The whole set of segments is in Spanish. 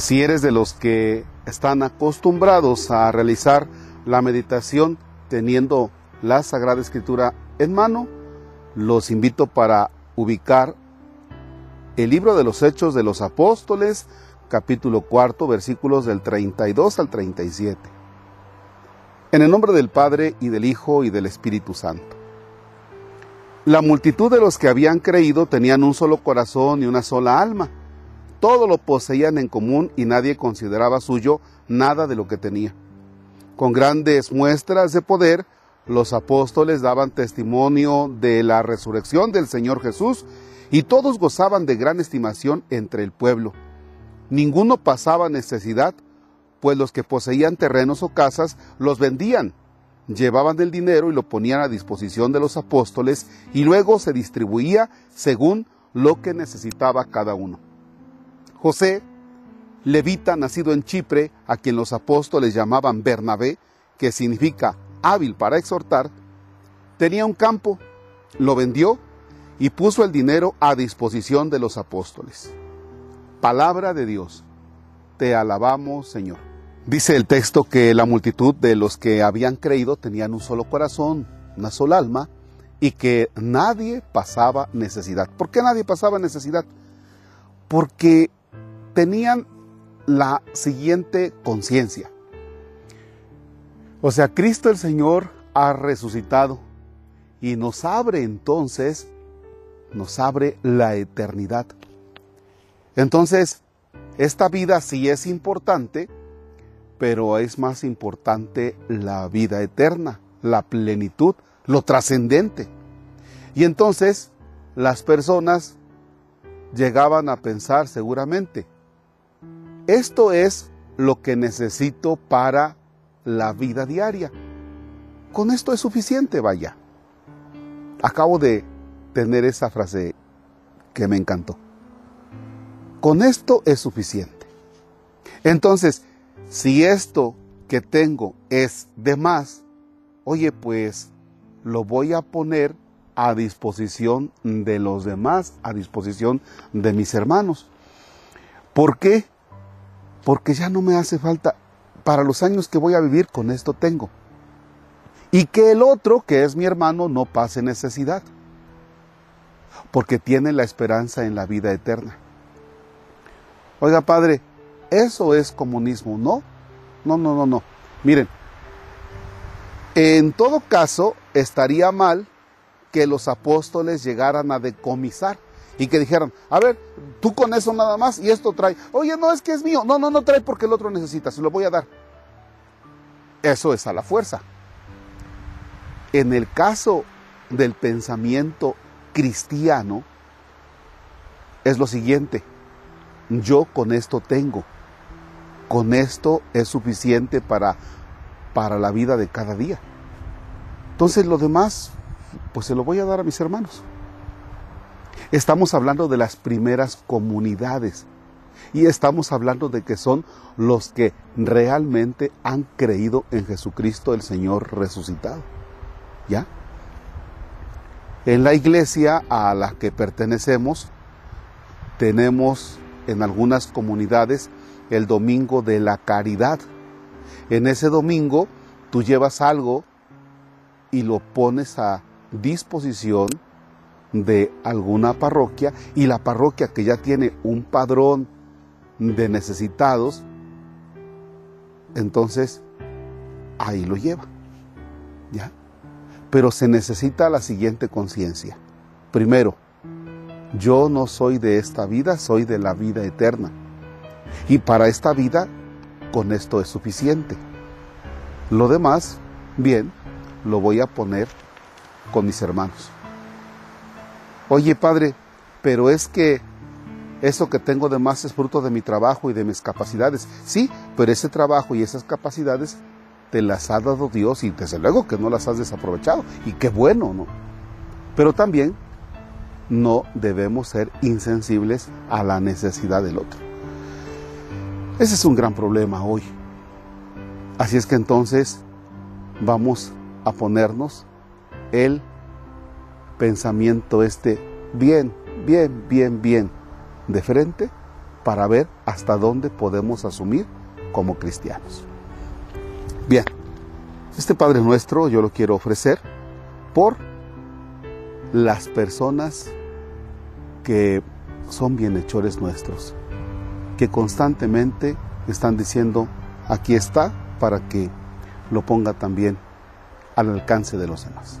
Si eres de los que están acostumbrados a realizar la meditación teniendo la Sagrada Escritura en mano, los invito para ubicar el libro de los Hechos de los Apóstoles, capítulo cuarto, versículos del 32 al 37. En el nombre del Padre y del Hijo y del Espíritu Santo. La multitud de los que habían creído tenían un solo corazón y una sola alma. Todo lo poseían en común y nadie consideraba suyo nada de lo que tenía. Con grandes muestras de poder, los apóstoles daban testimonio de la resurrección del Señor Jesús y todos gozaban de gran estimación entre el pueblo. Ninguno pasaba necesidad, pues los que poseían terrenos o casas los vendían, llevaban el dinero y lo ponían a disposición de los apóstoles y luego se distribuía según lo que necesitaba cada uno. José, levita nacido en Chipre, a quien los apóstoles llamaban Bernabé, que significa hábil para exhortar, tenía un campo, lo vendió y puso el dinero a disposición de los apóstoles. Palabra de Dios. Te alabamos, Señor. Dice el texto que la multitud de los que habían creído tenían un solo corazón, una sola alma, y que nadie pasaba necesidad. ¿Por qué nadie pasaba necesidad? Porque tenían la siguiente conciencia. O sea, Cristo el Señor ha resucitado y nos abre entonces, nos abre la eternidad. Entonces, esta vida sí es importante, pero es más importante la vida eterna, la plenitud, lo trascendente. Y entonces las personas llegaban a pensar seguramente, esto es lo que necesito para la vida diaria. Con esto es suficiente, vaya. Acabo de tener esa frase que me encantó. Con esto es suficiente. Entonces, si esto que tengo es de más, oye, pues lo voy a poner a disposición de los demás, a disposición de mis hermanos. ¿Por qué? Porque ya no me hace falta, para los años que voy a vivir, con esto tengo. Y que el otro, que es mi hermano, no pase necesidad, porque tiene la esperanza en la vida eterna. Oiga, padre, eso es comunismo, ¿no? No, no, no, no. Miren, en todo caso, estaría mal que los apóstoles llegaran a decomisar y que dijeran, a ver, tú con eso nada más y esto trae. Oye, no es que es mío. No, no, no trae porque el otro necesita, se lo voy a dar. Eso es a la fuerza. En el caso del pensamiento cristiano, es lo siguiente, yo con esto tengo, con esto es suficiente para, para la vida de cada día. Entonces lo demás, pues se lo voy a dar a mis hermanos. Estamos hablando de las primeras comunidades y estamos hablando de que son los que realmente han creído en Jesucristo el Señor resucitado. ¿Ya? En la iglesia a la que pertenecemos tenemos en algunas comunidades el domingo de la caridad. En ese domingo tú llevas algo y lo pones a disposición de alguna parroquia y la parroquia que ya tiene un padrón de necesitados, entonces ahí lo lleva. ¿Ya? Pero se necesita la siguiente conciencia. Primero, yo no soy de esta vida, soy de la vida eterna. Y para esta vida, con esto es suficiente. Lo demás, bien, lo voy a poner con mis hermanos. Oye, Padre, pero es que eso que tengo de más es fruto de mi trabajo y de mis capacidades. Sí, pero ese trabajo y esas capacidades te las ha dado Dios y desde luego que no las has desaprovechado. Y qué bueno, ¿no? Pero también no debemos ser insensibles a la necesidad del otro. Ese es un gran problema hoy. Así es que entonces vamos a ponernos el pensamiento este bien, bien, bien, bien de frente para ver hasta dónde podemos asumir como cristianos. Bien, este Padre Nuestro yo lo quiero ofrecer por las personas que son bienhechores nuestros, que constantemente están diciendo, aquí está, para que lo ponga también al alcance de los demás.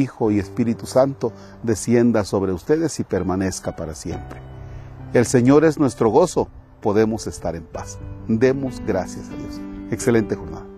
Hijo y Espíritu Santo, descienda sobre ustedes y permanezca para siempre. El Señor es nuestro gozo, podemos estar en paz. Demos gracias a Dios. Excelente jornada.